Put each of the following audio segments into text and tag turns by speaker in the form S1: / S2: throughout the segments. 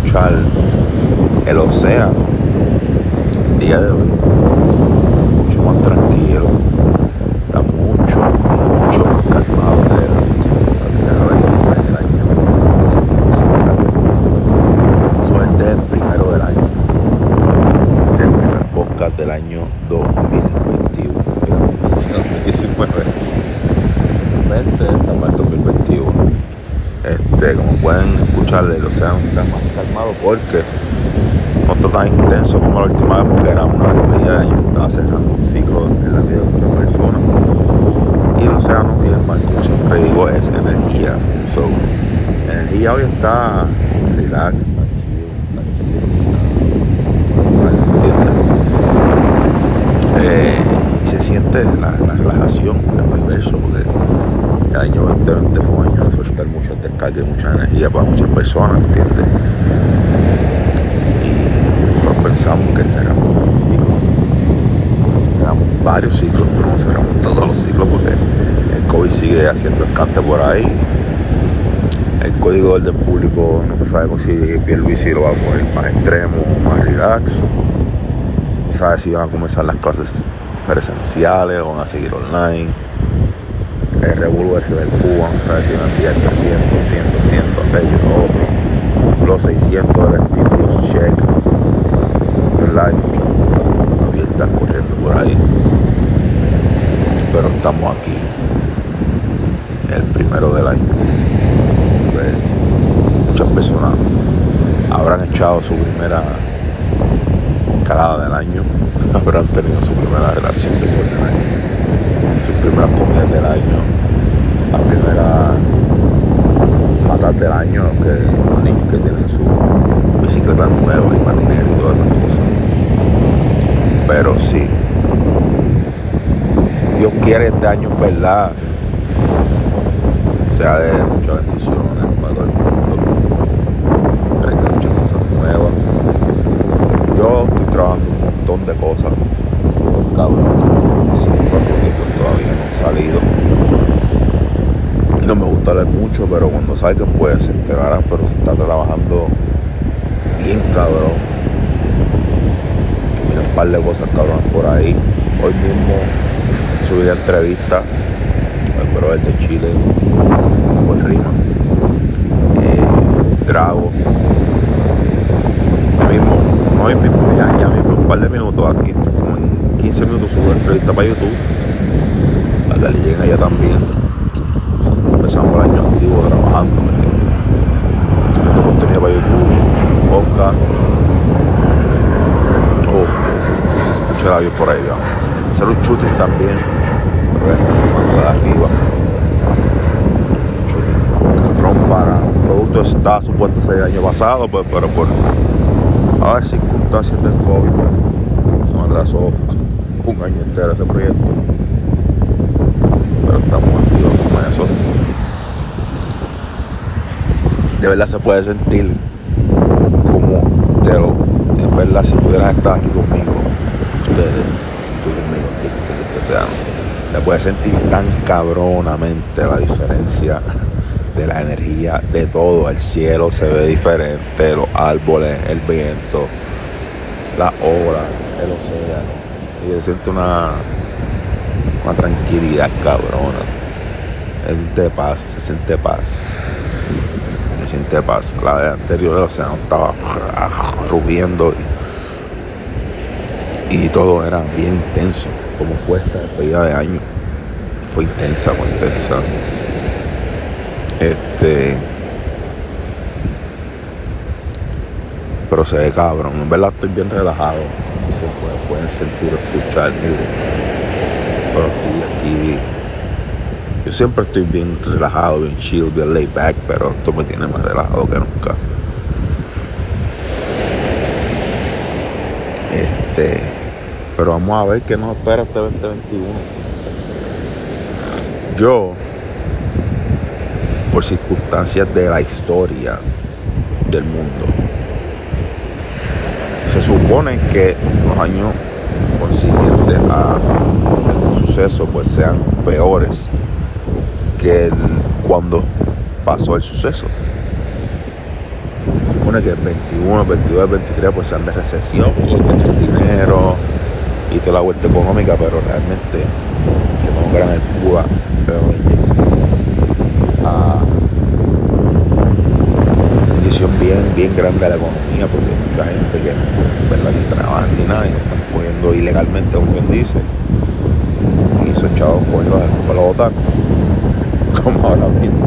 S1: escuchar el océano. Día de hoy, mucho más tranquilo, está mucho, mucho más calmado que el año 2019. Eso este es el primero del año. Este es el primer podcast del año 2021. 2019. 20, estamos en 2021. Este, como pueden escuchar, el océano está más calmado porque no está tan intenso como la última vez porque era una despedida de año, estaba cerrando un ciclo en la vida de muchas personas. Y el océano y el mar, como siempre digo, es energía. So, energía hoy está relax, está chido, está chido. ¿Entiendes? Eh, y se siente la, la relajación del universo porque el año 2020 fue un año de soltar muchas descargas y mucha energía para muchas personas, ¿entiendes? Y pensamos que cerramos un ciclo, cerramos varios ciclos, pero no cerramos todos los ciclos porque el COVID sigue haciendo escante por ahí. El código del público no se sabe si Pierluisi lo va a poner más extremo más relax. No sabe si van a comenzar las clases presenciales o van a seguir online el revuelo ese del Cuba, no sabes si van a enviar 300, 100, 200, aquellos, otros, los 600 del estímulo check, ¿verdad? Abiertas corriendo por ahí, pero estamos aquí, el primero del año. Pues, muchas personas habrán echado su primera calada del año, habrán tenido su primera relación sexual del año sus primeras comidas del año, las primeras matas del año, que los niños que tienen su bicicleta nueva y patinero y todas esas cosas. Pero sí, Dios quiere este año, ¿verdad? Sea de muchas bendiciones para todo el mundo. Traiga muchas cosas nuevas. Yo estoy trabajando un montón de cosas. Todavía no he salido. No me gusta leer mucho, pero cuando salgan pues se enterarán, pero se está trabajando bien cabrón. Mira un par de cosas cabrón por ahí. Hoy mismo subí la entrevista al brother de Chile, con Rima, eh, Drago. Ya mismo, hoy mismo, ya, ya mismo, un par de minutos aquí, como en 15 minutos subo la entrevista para YouTube lleguen allá también. Empezamos el año activo trabajando, ¿me entiendes? Viendo contenido para YouTube, podcast. Oh, mucho por ahí, vamos. Hacer un shooting también, pero esta semana de arriba. Para. El producto está supuesto salir el año pasado, pues, pero por a ver circunstancias del COVID, pues, se me atrasó un año entero ese proyecto pero estamos activos con eso. De verdad se puede sentir como te lo, en verdad si pudieran estar aquí conmigo, ustedes, tú conmigo, que sean, se puede sentir tan cabronamente la diferencia de la energía de todo, el cielo se ve diferente, los árboles, el viento, la olas, el océano. Y se siente una una tranquilidad cabrona. Se siente paz, se siente paz. Se siente paz. La vez anterior el océano estaba rubiendo y, y, todo era bien intenso, como fue esta despedida de año. Fue intensa, fue intensa. Este. Pero se ve cabrón. En verdad estoy bien relajado. Se pueden sentir, escuchar pero aquí, yo siempre estoy bien relajado, bien chill, bien laid back, pero esto me tiene más relajado que nunca. Este, pero vamos a ver qué nos espera este 2021. Yo, por circunstancias de la historia del mundo, se supone que los años consiguientes a pues sean peores que cuando pasó el suceso. supone que el 21, el 22, el 23 pues sean de recesión, porque tener dinero y toda la vuelta económica, pero realmente que no gran el Cuba, pero a condición bien, bien grande de la economía, porque hay mucha gente que ¿verdad? ni trabaja ni nada y están cogiendo ilegalmente, como quien dice, pues los explotan, como ahora mismo.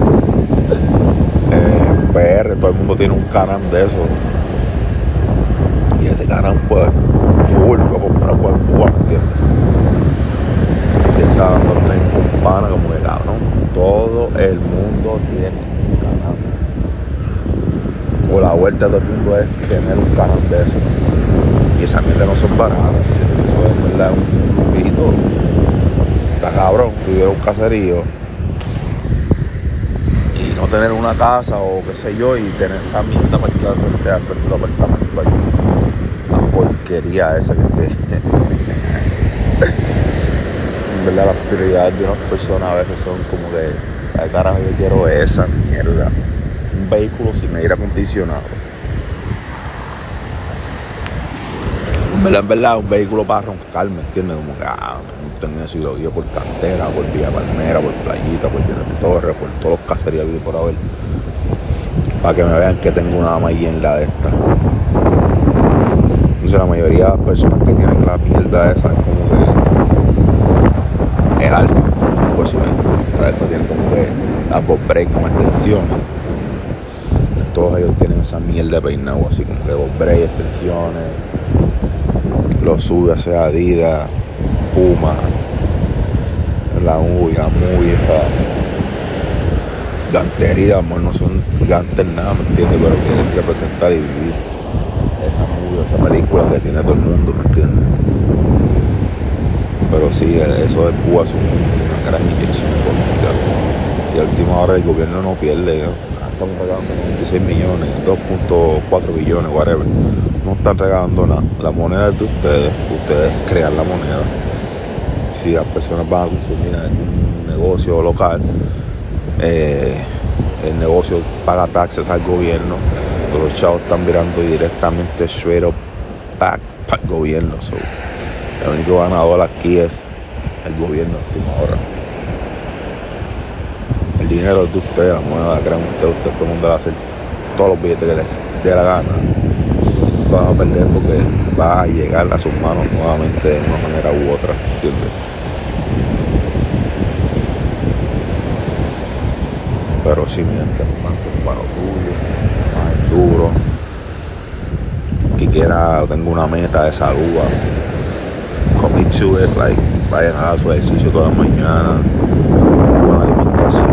S1: Eh, PR, todo el mundo tiene un canal de eso. Y ese canal pues full fue comprado por Cuba, ¿entiendes? Y está dando un pana como que cabrón, todo el mundo tiene un canal. O la vuelta de todo el mundo es tener un canal de eso. Y esa mierda no son baratas, eso es verdad un lujito. Está cabrón, vivir un caserío y no tener una casa o qué sé yo y tener esa mierda para al frente al frente del apartamento allí. La porquería esa que te. en verdad las prioridades de unas personas a veces son como que, ay carajo yo quiero esa mierda. Un vehículo sin aire acondicionado. En verdad, en verdad, un vehículo para roncar, ¿me entiendes? Como que, ah, no eso y por cantera, por Villa Palmera, por Playita, por Villa Torre, por todos los caseríos que por haber. Para que me vean que tengo una la de esta. Entonces la mayoría de las personas que tienen la mierda esa es como que el alfa, algo así, el alfa tiene como que las bob break con extensiones. Todos ellos tienen esa mierda de peinado así como que break, extensiones los sube sea Adidas, Puma, la muy, la muy, esa gantería, amor, no son gigantes nada, ¿me entiendes? Pero quieren representar y vivir esa movie, esa película que tiene todo el mundo, ¿me entiendes? Pero sí, eso de Cuba es una gran inyección económica. Y a última hora el gobierno no pierde. Estamos regalando 96 millones, 2.4 billones, whatever no están regalando nada. La moneda es de ustedes, ustedes crean la moneda. Si las personas van a consumir un negocio local, eh, el negocio paga taxes al gobierno, los chavos están mirando directamente straight up back para el gobierno. el único ganador aquí es el gobierno ahora. El dinero es de ustedes, la moneda crean ustedes, ustedes todo el mundo va a hacer todos los billetes que les dé la gana. Vas a perder porque vas a llegar a sus manos nuevamente de una manera u otra, ¿entiendes? Pero si mientras más lo tuyo, más duro, que quiera, tengo una meta de salud, commit to it, like, vayan a su ejercicio toda la mañana, buena alimentación,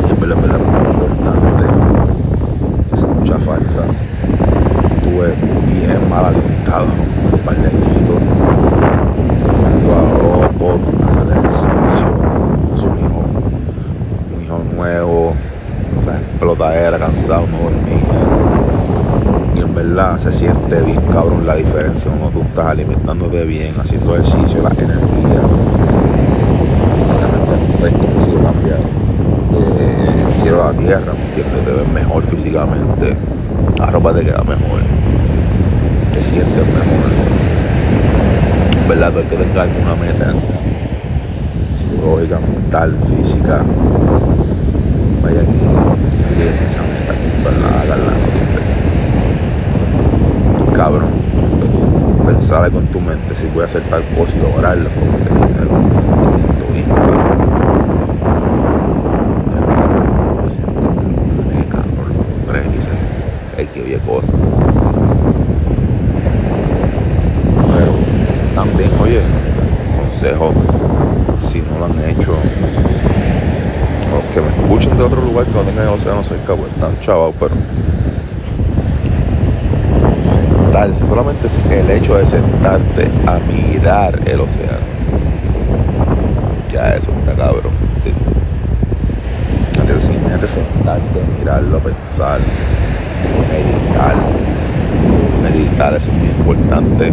S1: y es verdad, es verdad, muy importante, hace mucha falta bien mal alimentado, un par de niñitos, jugando a ropo, hacer ejercicio, es un hijo, un hijo nuevo, o sea, explotadera, cansado, no se siente bien cabrón la diferencia cuando tú estás alimentándote bien, haciendo ejercicio, la energía. El resto físico cambia. Eh, el cielo a la tierra, ¿me entiendes? Te ves mejor físicamente, la ropa te queda mejor te sientes mejor. ¿Verdad? Que alguna meta psicológica, mental, física. Vayan y esa meta. Cabrón, pensar con tu mente si a hacer tal cosa y lograrlo, como que oye cosas. también, oye, consejo, si no lo han hecho, los que me escuchen de otro lugar que no tengan el océano cerca, pues están chavados, pero solamente es el hecho de sentarte a mirar el océano. Ya eso está cabrón, ¿entiendes? Simplemente sentarte, mirarlo, pensar, meditar. Meditar, eso es muy importante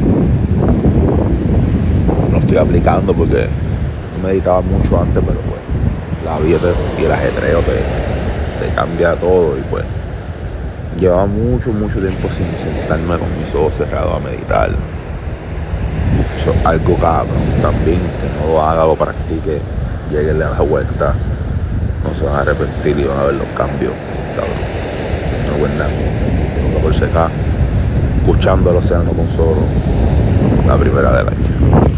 S1: estoy aplicando porque no meditaba mucho antes, pero pues la vida y el ajetreo te, cambia todo y pues llevaba mucho, mucho tiempo sin sentarme con mis ojos cerrados a meditar. Eso es algo cabrón también, que no lo haga, lo practique, lleguenle a la vuelta, no se van a arrepentir y van a ver los cambios, cabrón. No nada. por acá, escuchando el océano con solo, la primera del año.